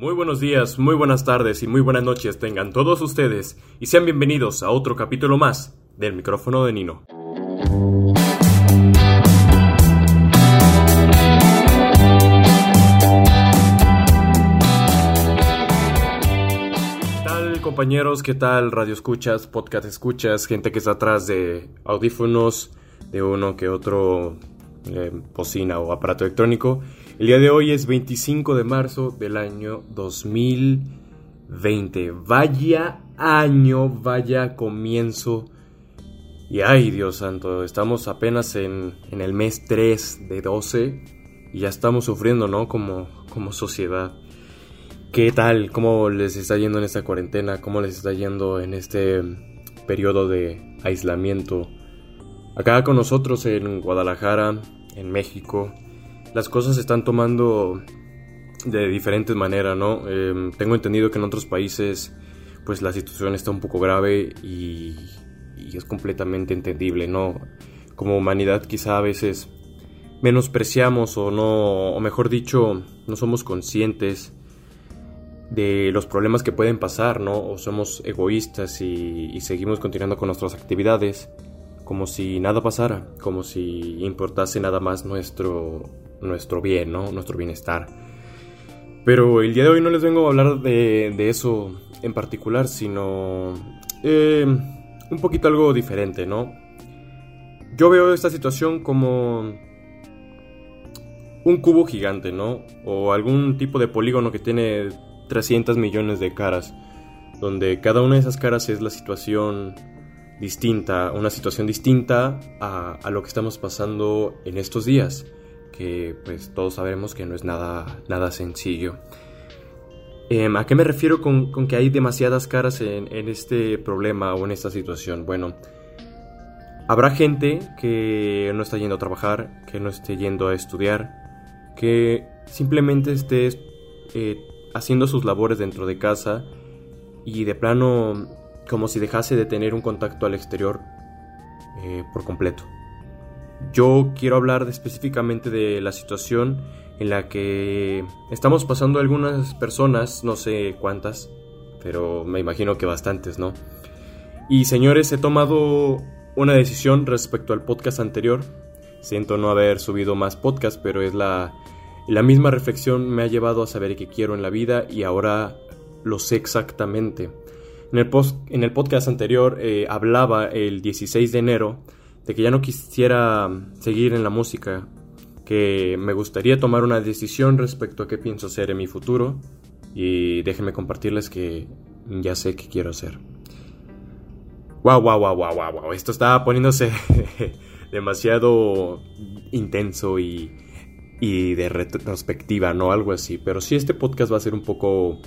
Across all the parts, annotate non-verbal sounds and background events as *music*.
Muy buenos días, muy buenas tardes y muy buenas noches tengan todos ustedes y sean bienvenidos a otro capítulo más del micrófono de Nino. ¿Qué tal compañeros? ¿Qué tal radio escuchas, podcast escuchas, gente que está atrás de audífonos, de uno que otro eh, bocina o aparato electrónico? El día de hoy es 25 de marzo del año 2020. Vaya año, vaya comienzo. Y ay, Dios santo, estamos apenas en, el mes 3 de 12 y ya estamos sufriendo, ¿no? Como, como sociedad. ¿Qué tal? ¿Cómo les está yendo en esta cuarentena? ¿Cómo les está yendo en este periodo de aislamiento? Acá con nosotros en Guadalajara, en México, las cosas se están tomando de diferentes maneras, ¿no? Em, tengo entendido que en otros países pues la situación está un poco grave y, es completamente entendible, ¿no? Como humanidad quizá a veces menospreciamos o no, o mejor dicho, no somos conscientes de los problemas que pueden pasar, ¿no? O somos egoístas y, y seguimos continuando con nuestras actividades como si nada pasara, como si importase nada más nuestro nuestro bien, ¿no? Nuestro bienestar. Pero el día de hoy no les vengo a hablar de, eso en particular, sino eh, un poquito algo diferente, ¿no? Yo veo esta situación como un cubo gigante, ¿no? O algún tipo de polígono que tiene 300 millones de caras, donde cada una de esas caras es la situación distinta, una situación distinta a, a lo que estamos pasando en estos días que pues todos sabemos que no es nada, nada sencillo. Em, ¿A qué me refiero con, que hay demasiadas caras en, este problema o en esta situación? Bueno, habrá gente que no está yendo a trabajar, que no esté yendo a estudiar, que simplemente esté eh, haciendo sus labores dentro de casa y de plano como si dejase de tener un contacto al exterior eh, por completo. Yo quiero hablar específicamente de la situación en la que estamos pasando algunas personas, no sé cuántas, pero me imagino que bastantes, ¿no? Y señores, he tomado una decisión respecto al podcast anterior. Siento no haber subido más podcast, pero es la, la misma reflexión me ha llevado a saber qué quiero en la vida y ahora lo sé exactamente. En el, en el podcast anterior eh, hablaba el 16 de enero de que ya no quisiera seguir en la música, que me gustaría tomar una decisión respecto a qué pienso hacer en mi futuro y déjenme compartirles que ya sé qué quiero hacer. Wow, wow, wow, wow, wow, wow. Esto está poniéndose *laughs* demasiado intenso y, y de retrospectiva, ¿no? Algo así. Pero sí, este podcast va a ser un poco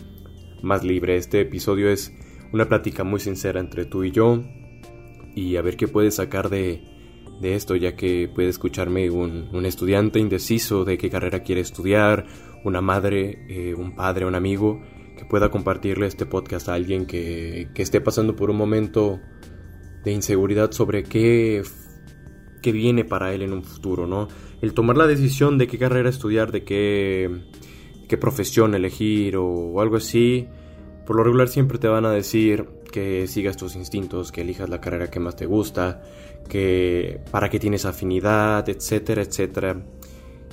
más libre. Este episodio es una plática muy sincera entre tú y yo y a ver qué puedes sacar de, de esto, ya que puede escucharme un, un, estudiante indeciso de qué carrera quiere estudiar, una madre, eh, un padre, un amigo, que pueda compartirle este podcast a alguien que, que esté pasando por un momento de inseguridad sobre qué, qué viene para él en un futuro, ¿no? El tomar la decisión de qué carrera estudiar, de qué, qué profesión elegir o, o algo así, por lo regular siempre te van a decir que sigas tus instintos, que elijas la carrera que más te gusta, que para qué tienes afinidad, etcétera, etcétera.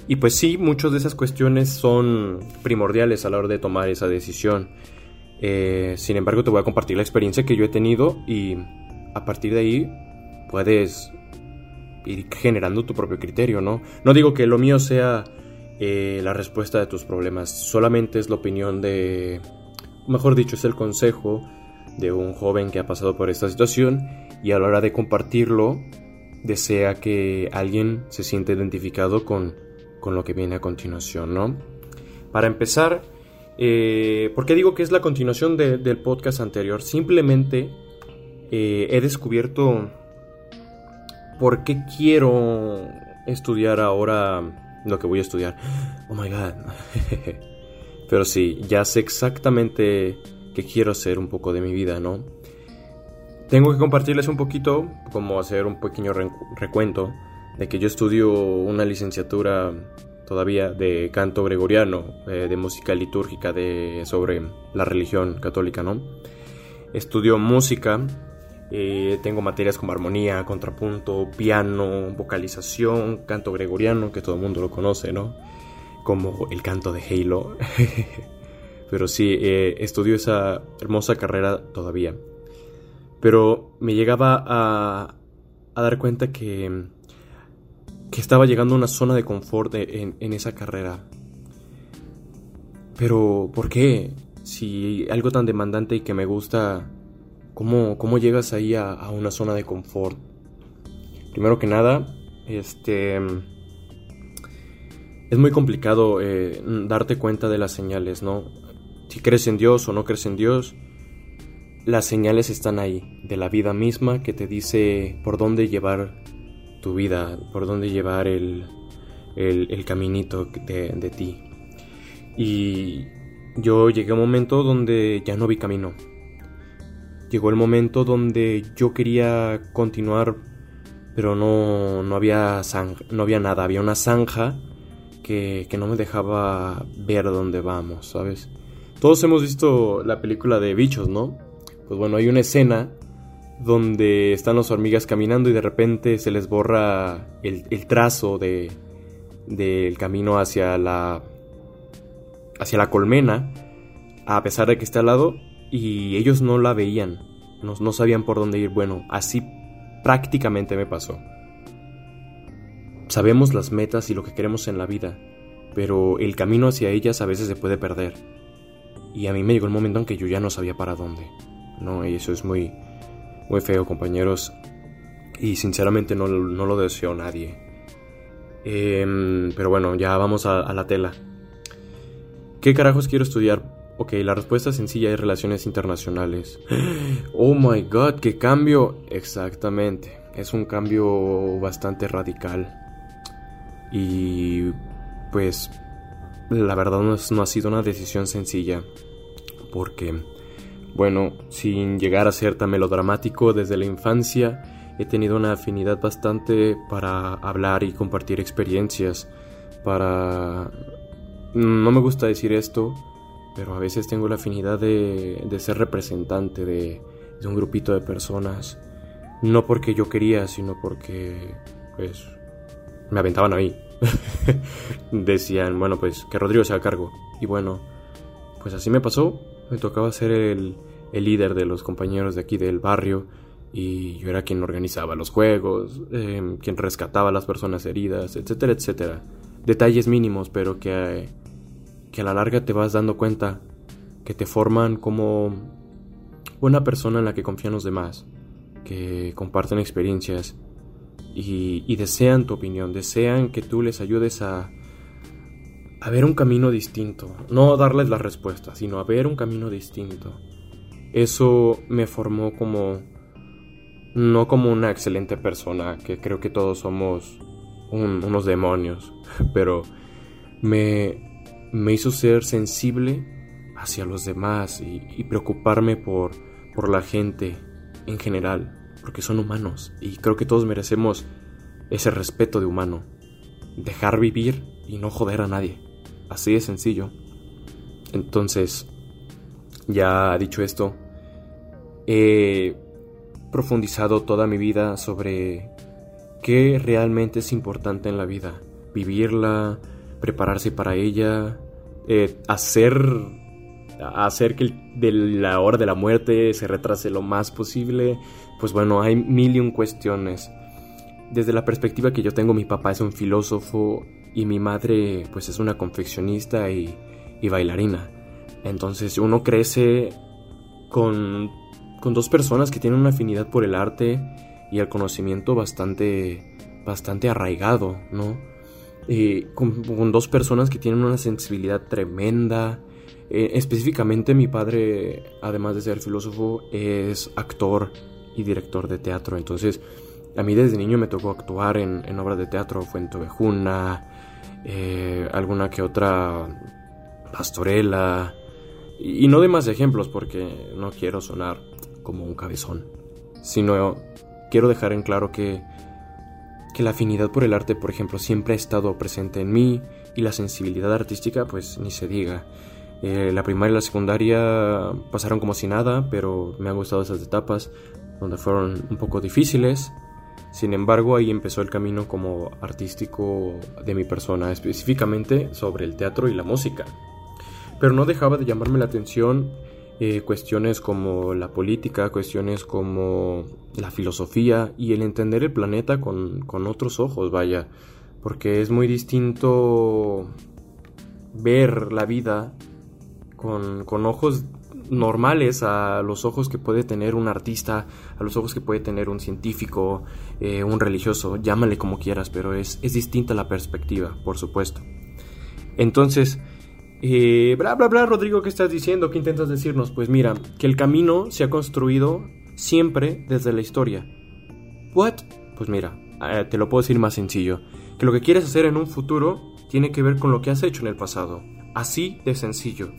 Y pues sí, muchas de esas cuestiones son primordiales a la hora de tomar esa decisión. Eh, sin embargo, te voy a compartir la experiencia que yo he tenido y a partir de ahí puedes ir generando tu propio criterio, ¿no? No digo que lo mío sea eh, la respuesta de tus problemas, solamente es la opinión de, mejor dicho, es el consejo de un joven que ha pasado por esta situación y a la hora de compartirlo desea que alguien se siente identificado con, con lo que viene a continuación, ¿no? Para empezar, eh, ¿por qué digo que es la continuación del podcast anterior? Simplemente eh, he descubierto por qué quiero estudiar ahora lo que voy a estudiar. Oh my god. *laughs* Pero sí, ya sé exactamente que quiero hacer un poco de mi vida, ¿no? Tengo que compartirles un poquito, como hacer un pequeño recuento, de que yo estudio una licenciatura todavía de canto gregoriano, eh, de música litúrgica de, sobre la religión católica, ¿no? Estudio música, eh, tengo materias como armonía, contrapunto, piano, vocalización, canto gregoriano, que todo el mundo lo conoce, ¿no? Como el canto de Halo. *laughs* Pero sí, eh, estudio esa hermosa carrera todavía. Pero me llegaba a, a dar cuenta que, que estaba llegando a una zona de confort en, en esa carrera. Pero, ¿por qué? Si algo tan demandante y que me gusta ¿Cómo, cómo llegas ahí a, una zona de confort? Primero que nada, este... Es muy complicado eh, darte cuenta de las señales, ¿no? Si crees en Dios o no crees en Dios, las señales están ahí, de la vida misma que te dice por dónde llevar tu vida, por dónde llevar el, el, caminito de, de ti. Y yo llegué a un momento donde ya no vi camino llegó el momento donde yo quería continuar, pero no, no, había, no había nada, había una zanja que, que no me dejaba ver dónde vamos, ¿sabes? Todos hemos visto la película de bichos, ¿no? Pues bueno, hay una escena donde están las hormigas caminando y de repente se les borra el, trazo de, del camino hacia la hacia la colmena a pesar de que está al lado y ellos no la veían, no, sabían por dónde ir. Bueno, así prácticamente me pasó. Sabemos las metas y lo que queremos en la vida, pero el camino hacia ellas a veces se puede perder. Y a mí me llegó el momento en que yo ya no sabía para dónde. No, y eso es muy, muy feo, compañeros. Y sinceramente no, lo deseo a nadie. Em, pero bueno, ya vamos a la tela. ¿Qué carajos quiero estudiar? Ok, la respuesta sencilla es relaciones internacionales. *gasps* Oh my god, qué cambio. Exactamente, es un cambio bastante radical. Y pues la verdad no, no ha sido una decisión sencilla. Porque, bueno, sin llegar a ser tan melodramático desde la infancia, he tenido una afinidad bastante para hablar y compartir experiencias. Para... No me gusta decir esto, pero a veces tengo la afinidad de, ser representante de, un grupito de personas. No porque yo quería, sino porque, pues, me aventaban a mí. *laughs* Decían, bueno, pues, que Rodrigo se haga cargo. Y bueno, pues así me pasó. Me tocaba ser el, líder de los compañeros de aquí del barrio. Y yo era quien organizaba los juegos, em, quien rescataba a las personas heridas, etcétera, etcétera. Detalles mínimos, pero que que a la larga te vas dando cuenta que te forman como una persona en la que confían los demás, que comparten experiencias y, desean tu opinión, desean que tú les ayudes a, a ver un camino distinto, no darles la respuesta, sino a ver un camino distinto. Eso me formó como, no como una excelente persona, que creo que todos somos unos demonios, *laughs* pero me, me hizo ser sensible hacia los demás y, preocuparme por, por la gente en general, porque son humanos y creo que todos merecemos ese respeto de humano, dejar vivir y no joder a nadie, así de sencillo. Entonces, ya dicho esto, he profundizado toda mi vida sobre qué realmente es importante en la vida, vivirla, prepararse para ella, eh, hacer, hacer que de la hora de la muerte se retrase lo más posible. Pues bueno, hay mil y un cuestiones. Desde la perspectiva que yo tengo, mi papá es un filósofo y mi madre pues es una confeccionista y, y bailarina. Entonces uno crece con, con dos personas que tienen una afinidad por el arte y el conocimiento bastante, bastante arraigado, ¿no? con, dos personas que tienen una sensibilidad tremenda. Eh, específicamente mi padre, además de ser filósofo, es actor y director de teatro. Entonces, a mí desde niño me tocó actuar en, obras de teatro, Fuente Ovejuna, eh, alguna que otra pastorela. Y, y no de más ejemplos porque no quiero sonar como un cabezón, sino quiero dejar en claro que que la afinidad por el arte, por ejemplo, siempre ha estado presente en mí y la sensibilidad artística, pues ni se diga. Eh, la primaria y la secundaria pasaron como si nada, pero me han gustado esas etapas, donde fueron un poco difíciles. Sin embargo, ahí empezó el camino como artístico de mi persona, específicamente sobre el teatro y la música. Pero no dejaba de llamarme la atención eh, cuestiones como la política, cuestiones como la filosofía y el entender el planeta con, con otros ojos, vaya, porque es muy distinto ver la vida con, con ojos normales a los ojos que puede tener un artista, a los ojos que puede tener un científico, eh, un religioso, llámale como quieras, pero es, es distinta la perspectiva, por supuesto. Entonces, eh, bla, bla, bla, Rodrigo, ¿qué estás diciendo? ¿Qué intentas decirnos? Pues mira, que el camino se ha construido siempre desde la historia. ¿What? Pues mira, eh, te lo puedo decir más sencillo. Que lo que quieres hacer en un futuro tiene que ver con lo que has hecho en el pasado. Así de sencillo.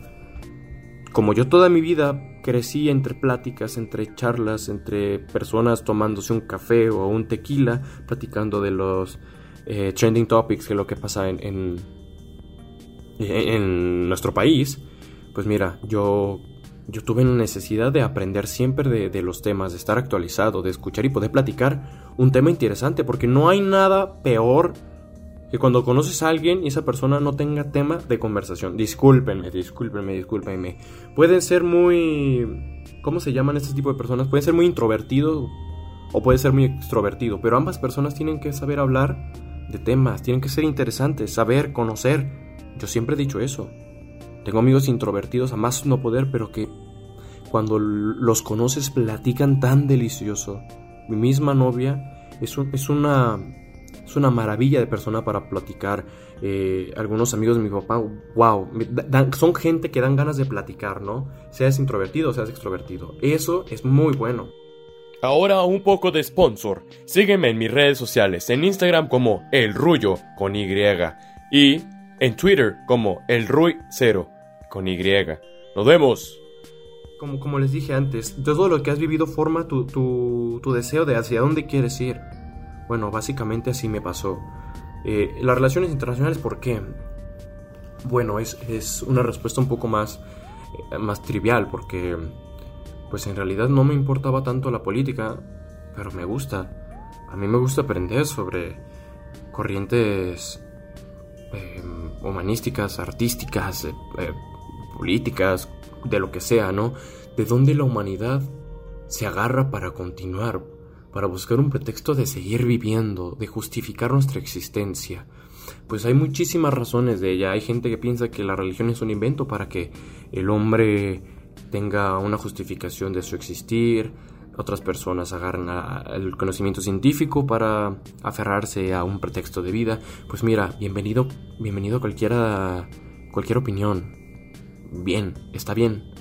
Como yo toda mi vida crecí entre pláticas, entre charlas, entre personas tomándose un café o un tequila, platicando de los eh, trending topics, que lo que pasa en, en, nuestro país, pues mira, yo, yo tuve la necesidad de aprender siempre de, de los temas, de estar actualizado, de escuchar y poder platicar un tema interesante, porque no hay nada peor que cuando conoces a alguien y esa persona no tenga tema de conversación. Discúlpenme, discúlpenme, discúlpenme. Pueden ser muy... ¿Cómo se llaman este tipo de personas? Pueden ser muy introvertidos o puede ser muy extrovertido, pero ambas personas tienen que saber hablar de temas, tienen que ser interesantes, saber, conocer. Yo siempre he dicho eso. Tengo amigos introvertidos a más no poder, pero que cuando los conoces platican tan delicioso. Mi misma novia es, es una es una maravilla de persona para platicar. Eh, algunos amigos de mi papá, wow, son gente que dan ganas de platicar, ¿no? Seas introvertido o seas extrovertido. Eso es muy bueno. Ahora un poco de sponsor. Sígueme en mis redes sociales, en Instagram como El Rullo con Y y en Twitter como El Ruy 0 con Y. Nos vemos. Como, como les dije antes, todo lo que has vivido forma tu, tu, tu deseo de hacia dónde quieres ir. Bueno, básicamente así me pasó. Eh, las relaciones internacionales, ¿por qué? Bueno, es, una respuesta un poco más, eh, más trivial, porque pues en realidad no me importaba tanto la política, pero me gusta. A mí me gusta aprender sobre corrientes em, humanísticas, artísticas, eh, políticas, de lo que sea, ¿no? De dónde la humanidad se agarra para continuar, para buscar un pretexto de seguir viviendo, de justificar nuestra existencia. Pues hay muchísimas razones de ella. Hay gente que piensa que la religión es un invento para que el hombre tenga una justificación de su existir. Otras personas agarran el conocimiento científico para aferrarse a un pretexto de vida. Pues mira, bienvenido, bienvenido a cualquiera, cualquier opinión. Bien, está bien.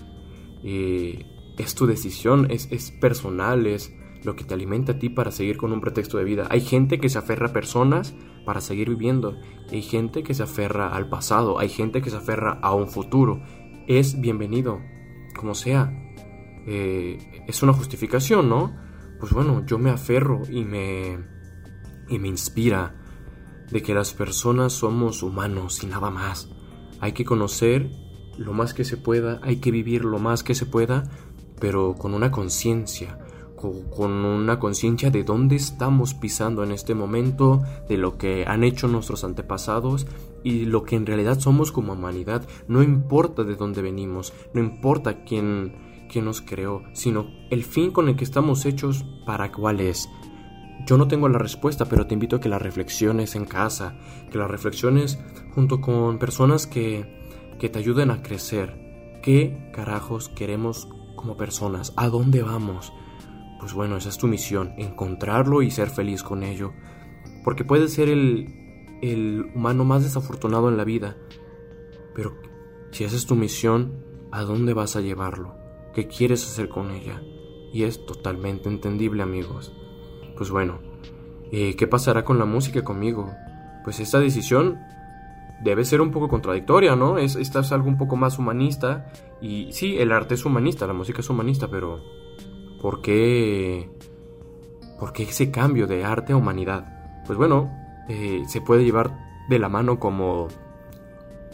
Eh, es tu decisión, es, es personal, es, lo que te alimenta a ti para seguir con un pretexto de vida. Hay gente que se aferra a personas para seguir viviendo. Hay gente que se aferra al pasado. Hay gente que se aferra a un futuro. Es bienvenido, como sea. Eh, es una justificación, ¿no? Pues bueno, yo me aferro y me, y me inspira de que las personas somos humanos y nada más. Hay que conocer lo más que se pueda, hay que vivir lo más que se pueda, pero con una conciencia, con una conciencia de dónde estamos pisando en este momento, de lo que han hecho nuestros antepasados y lo que en realidad somos como humanidad. No importa de dónde venimos, no importa quién, quién nos creó, sino el fin con el que estamos hechos para cuál es. Yo no tengo la respuesta, pero te invito a que la reflexiones en casa, que la reflexiones junto con personas que, que te ayuden a crecer. ¿Qué carajos queremos como personas? ¿A dónde vamos? Pues bueno, esa es tu misión, encontrarlo y ser feliz con ello. Porque puedes ser el, el humano más desafortunado en la vida, pero si esa es tu misión, ¿a dónde vas a llevarlo? ¿Qué quieres hacer con ella? Y es totalmente entendible, amigos. Pues bueno, eh, ¿qué pasará con la música conmigo? Pues esta decisión debe ser un poco contradictoria, ¿no? Es, esta es algo un poco más humanista. Y sí, el arte es humanista, la música es humanista, pero ¿Por qué, ¿Por qué ese cambio de arte a humanidad? Pues bueno, eh, se puede llevar de la mano como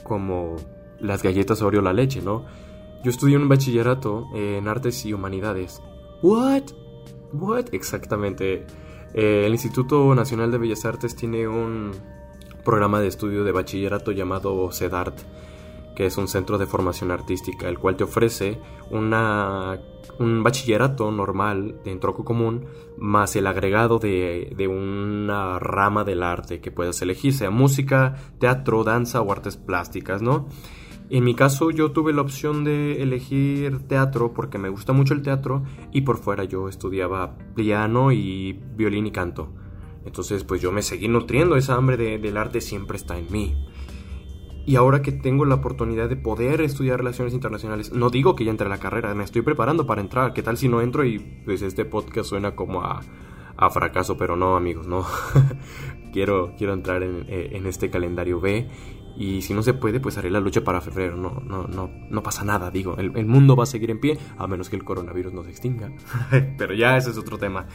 como las galletas Oreo la leche, ¿no? Yo estudié un bachillerato en artes y humanidades. ¿What? ¿What? Exactamente. Eh, el Instituto Nacional de Bellas Artes tiene un programa de estudio de bachillerato llamado CEDART, que es un centro de formación artística, el cual te ofrece una, un bachillerato normal de troco común, más el agregado de, de una rama del arte que puedas elegir, sea música, teatro, danza o artes plásticas, ¿no? En mi caso yo tuve la opción de elegir teatro porque me gusta mucho el teatro y por fuera yo estudiaba piano y violín y canto. Entonces pues yo me seguí nutriendo, esa hambre del arte siempre está en mí. Y ahora que tengo la oportunidad de poder estudiar relaciones internacionales, no digo que ya entre la carrera, me estoy preparando para entrar. ¿Qué tal si no entro y pues este podcast suena como a, a fracaso? Pero no amigos, no. *laughs* quiero, quiero entrar en, en este calendario B y si no se puede, pues haré la lucha para febrero. No, no, no, no pasa nada, digo. El, mundo va a seguir en pie, a menos que el coronavirus no se extinga. *laughs* Pero ya ese es otro tema.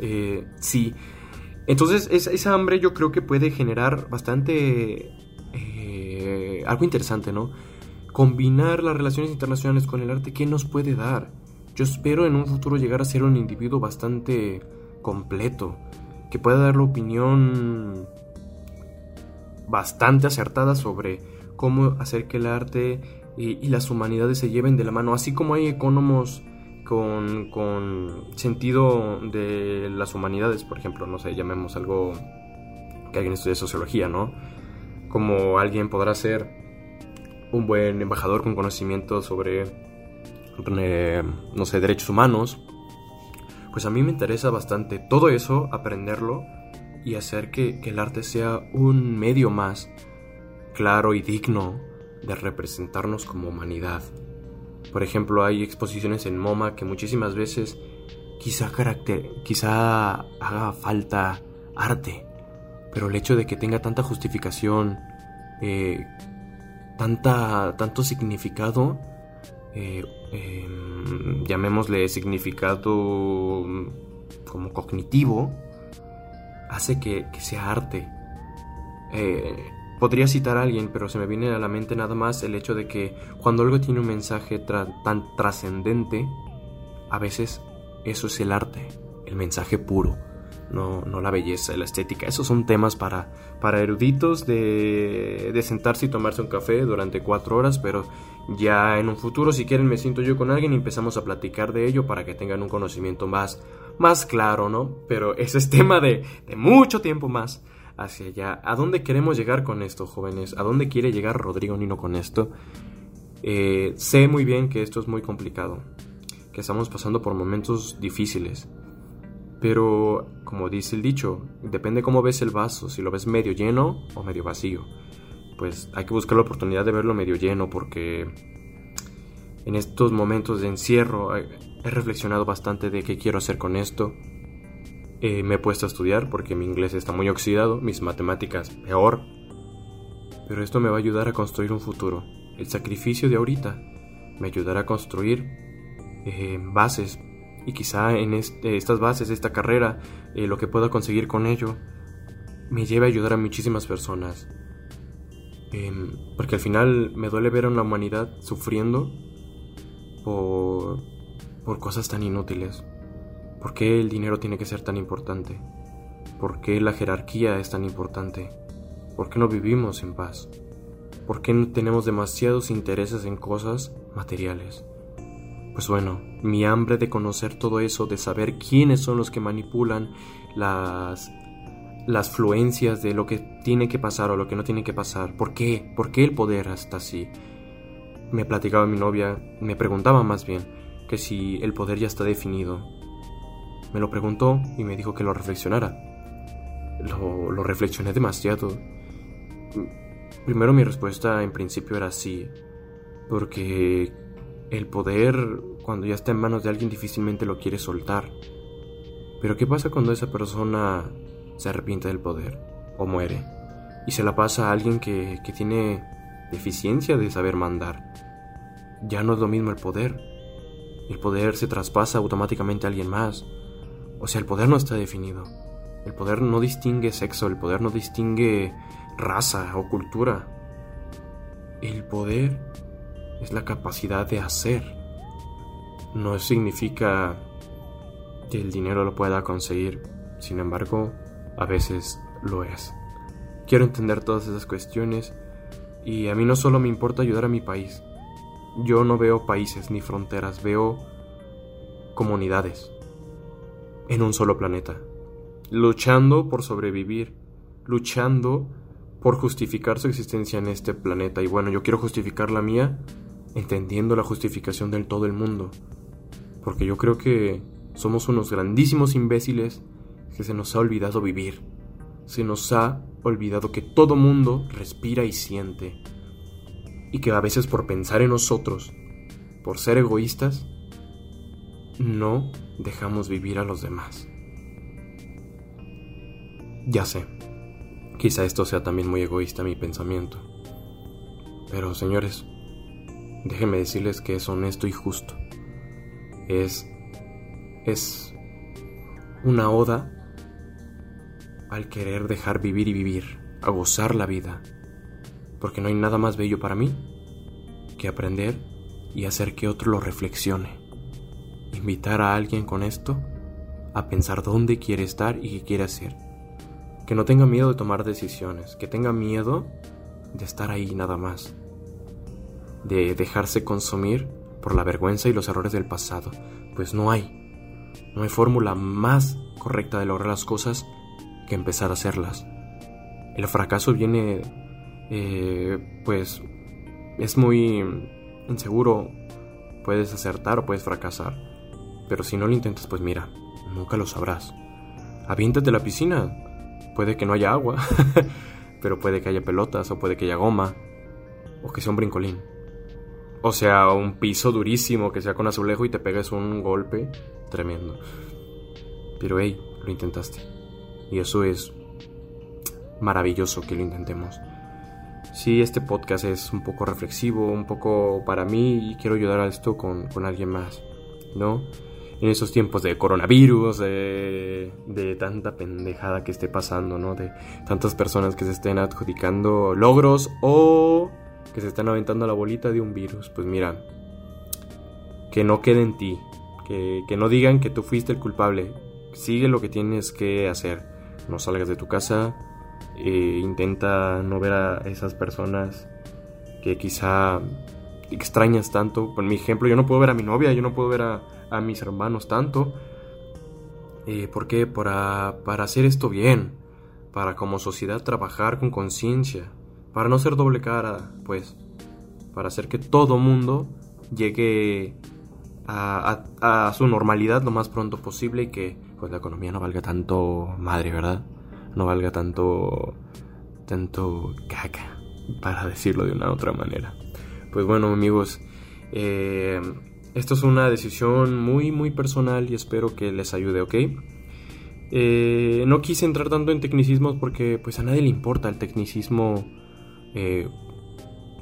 Eh, sí. Entonces, esa, hambre yo creo que puede generar bastante... Eh, algo interesante, ¿no? Combinar las relaciones internacionales con el arte, ¿qué nos puede dar? Yo espero en un futuro llegar a ser un individuo bastante completo, que pueda dar la opinión bastante acertada sobre cómo hacer que el arte y, las humanidades se lleven de la mano, así como hay economos con, con, sentido de las humanidades, por ejemplo, no sé, llamemos algo que alguien estudie sociología, ¿no? Como alguien podrá ser un buen embajador con conocimiento sobre, eh, no sé, derechos humanos, pues a mí me interesa bastante todo eso, aprenderlo y hacer que, el arte sea un medio más claro y digno de representarnos como humanidad. Por ejemplo, hay exposiciones en MoMA que muchísimas veces quizá, quizá haga falta arte, pero el hecho de que tenga tanta justificación, eh, tanta, tanto significado, eh, em, llamémosle significado como cognitivo, hace que, sea arte. Eh, podría citar a alguien, pero se me viene a la mente nada más el hecho de que cuando algo tiene un mensaje tan trascendente, a veces eso es el arte, el mensaje puro, no, no la belleza, la estética. Esos son temas para, para eruditos de, de sentarse y tomarse un café durante cuatro horas, pero ya en un futuro, si quieren, me siento yo con alguien y empezamos a platicar de ello para que tengan un conocimiento más más claro, ¿no? Pero *laughs* ese es tema de, mucho tiempo más hacia allá. ¿A dónde queremos llegar con esto, jóvenes? ¿A dónde quiere llegar Rodrigo Nino con esto? Eh, sé muy bien que esto es muy complicado, que estamos pasando por momentos difíciles. Pero, como dice el dicho, depende cómo ves el vaso, si lo ves medio lleno o medio vacío. Pues hay que buscar la oportunidad de verlo medio lleno porque en estos momentos de encierro he reflexionado bastante de qué quiero hacer con esto. Eh, me he puesto a estudiar porque mi inglés está muy oxidado, mis matemáticas peor. Pero esto me va a ayudar a construir un futuro. El sacrificio de ahorita me ayudará a construir eh, bases y quizá en estas bases, esta carrera, eh, lo que pueda conseguir con ello, me lleve a ayudar a muchísimas personas. Em, porque al final me duele ver a una humanidad sufriendo por por cosas tan inútiles? ¿Por qué el dinero tiene que ser tan importante? ¿Por qué la jerarquía es tan importante? ¿Por qué no vivimos en paz? ¿Por qué no tenemos demasiados intereses en cosas materiales? Pues bueno, mi hambre de conocer todo eso, de saber quiénes son los que manipulan las las fluencias de lo que tiene que pasar o lo que no tiene que pasar. ¿Por qué? ¿Por qué el poder está así? Me platicaba mi novia, me preguntaba más bien, que si el poder ya está definido. Me lo preguntó y me dijo que lo reflexionara. Lo, lo reflexioné demasiado. Primero mi respuesta en principio era sí, porque el poder cuando ya está en manos de alguien difícilmente lo quiere soltar. Pero ¿qué pasa cuando esa persona se arrepiente del poder o muere y se la pasa a alguien que, que tiene deficiencia de saber mandar? Ya no es lo mismo el poder, el poder se traspasa automáticamente a alguien más. O sea, el poder no está definido. El poder no distingue sexo, el poder no distingue raza o cultura. el poder es la capacidad de hacer. No significa que el dinero lo pueda conseguir, sin embargo, a veces lo es. Quiero entender todas esas cuestiones y a mí no solo me importa ayudar a mi país. Yo no veo países ni fronteras, veo comunidades en un solo planeta, luchando por sobrevivir, luchando por justificar su existencia en este planeta. Y bueno, yo quiero justificar la mía entendiendo la justificación del todo el mundo. Porque yo creo que somos unos grandísimos imbéciles que se nos ha olvidado vivir. Se nos ha olvidado que todo mundo respira y siente. Y que a veces por pensar en nosotros, por ser egoístas, no dejamos vivir a los demás. Ya sé, quizá esto sea también muy egoísta mi pensamiento. Pero señores, déjenme decirles que es honesto y justo. Es es una oda al querer dejar vivir y vivir, a gozar la vida, porque no hay nada más bello para mí que aprender y hacer que otro lo reflexione. Invitar a alguien con esto a pensar dónde quiere estar y qué quiere hacer. Que no tenga miedo de tomar decisiones, que tenga miedo de estar ahí nada más, de dejarse consumir por la vergüenza y los errores del pasado, pues no hay. No hay fórmula más correcta de lograr las cosas que empezar a hacerlas. El fracaso viene, eh, pues, es muy inseguro. Puedes acertar o puedes fracasar. Pero si no lo intentas, pues mira, nunca lo sabrás. Aviéntate a la piscina. Puede que no haya agua, *laughs* pero puede que haya pelotas o puede que haya goma o que sea un brincolín. O sea, un piso durísimo que sea con azulejo y te pegues un golpe tremendo. Pero hey, lo intentaste. Y eso es maravilloso que lo intentemos. Sí, este podcast es un poco reflexivo, un poco para mí y quiero ayudar a esto con, alguien más, ¿no? En esos tiempos de coronavirus, de, de tanta pendejada que esté pasando, ¿no? De tantas personas que se estén adjudicando logros o que se están aventando la bolita de un virus. Pues mira, que no quede en ti, que, no digan que tú fuiste el culpable. Sigue lo que tienes que hacer. No salgas de tu casa. E intenta no ver a esas personas que quizá extrañas tanto. Por mi ejemplo, yo no puedo ver a mi novia, yo no puedo ver a, mis hermanos tanto. Eh, ¿Por qué? Para, para hacer esto bien. Para como sociedad trabajar con conciencia. Para no ser doble cara, pues. Para hacer que todo mundo llegue a, su normalidad lo más pronto posible y que pues la economía no valga tanto madre, ¿verdad? No valga tanto tanto caca, para decirlo de una otra manera. Pues bueno, amigos, eh, esto es una decisión muy muy personal y espero que les ayude, ¿ok? Eh, no quise entrar tanto en tecnicismos porque pues a nadie le importa el tecnicismo. Eh,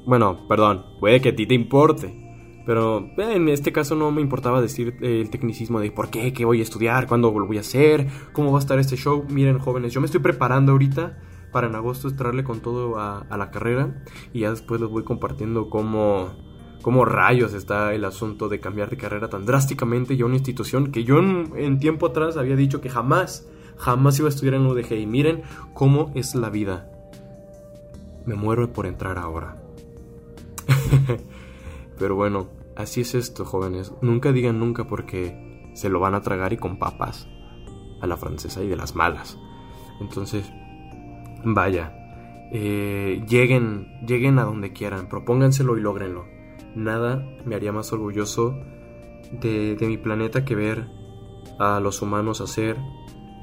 bueno, perdón, puede que a ti te importe, pero eh, en este caso no me importaba decir eh, el tecnicismo de por qué, qué voy a estudiar, cuándo lo voy a hacer, cómo va a estar este show. Miren, jóvenes, yo me estoy preparando ahorita para en agosto entrarle con todo a, la carrera y ya después les voy compartiendo cómo, cómo rayos está el asunto de cambiar de carrera tan drásticamente y a una institución que yo en, en tiempo atrás había dicho que jamás, jamás iba a estudiar en UDG. Y miren cómo es la vida. Me muero por entrar ahora. *laughs* Pero bueno, así es esto, jóvenes. Nunca digan nunca porque se lo van a tragar y con papas. A la francesa y de las malas. Entonces, vaya. Eh, lleguen, lleguen a donde quieran, propónganselo y logrenlo. Nada me haría más orgulloso de, de mi planeta que ver a los humanos hacer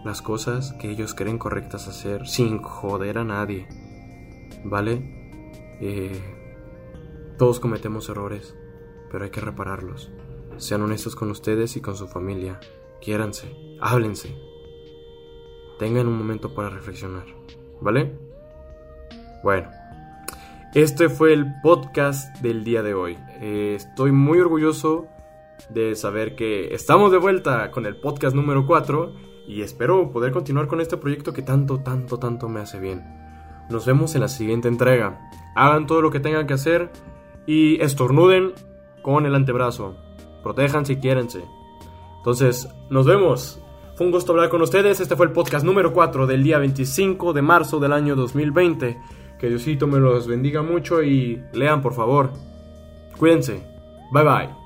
las cosas que ellos creen correctas hacer sin joder a nadie. ¿Vale? Eh, todos cometemos errores, pero hay que repararlos. Sean honestos con ustedes y con su familia. Quiéranse, háblense. Tengan un momento para reflexionar. ¿Vale? Bueno, este fue el podcast del día de hoy. Eh, estoy muy orgulloso de saber que estamos de vuelta con el podcast número 4 y espero poder continuar con este proyecto que tanto, tanto, tanto me hace bien. Nos vemos en la siguiente entrega. Hagan todo lo que tengan que hacer y estornuden con el antebrazo. Protéjanse y quiérense. Entonces, nos vemos. Fue un gusto hablar con ustedes. Este fue el podcast número 4 del día 25 de marzo del año 2020. Que Diosito me los bendiga mucho y lean por favor. Cuídense. Bye bye.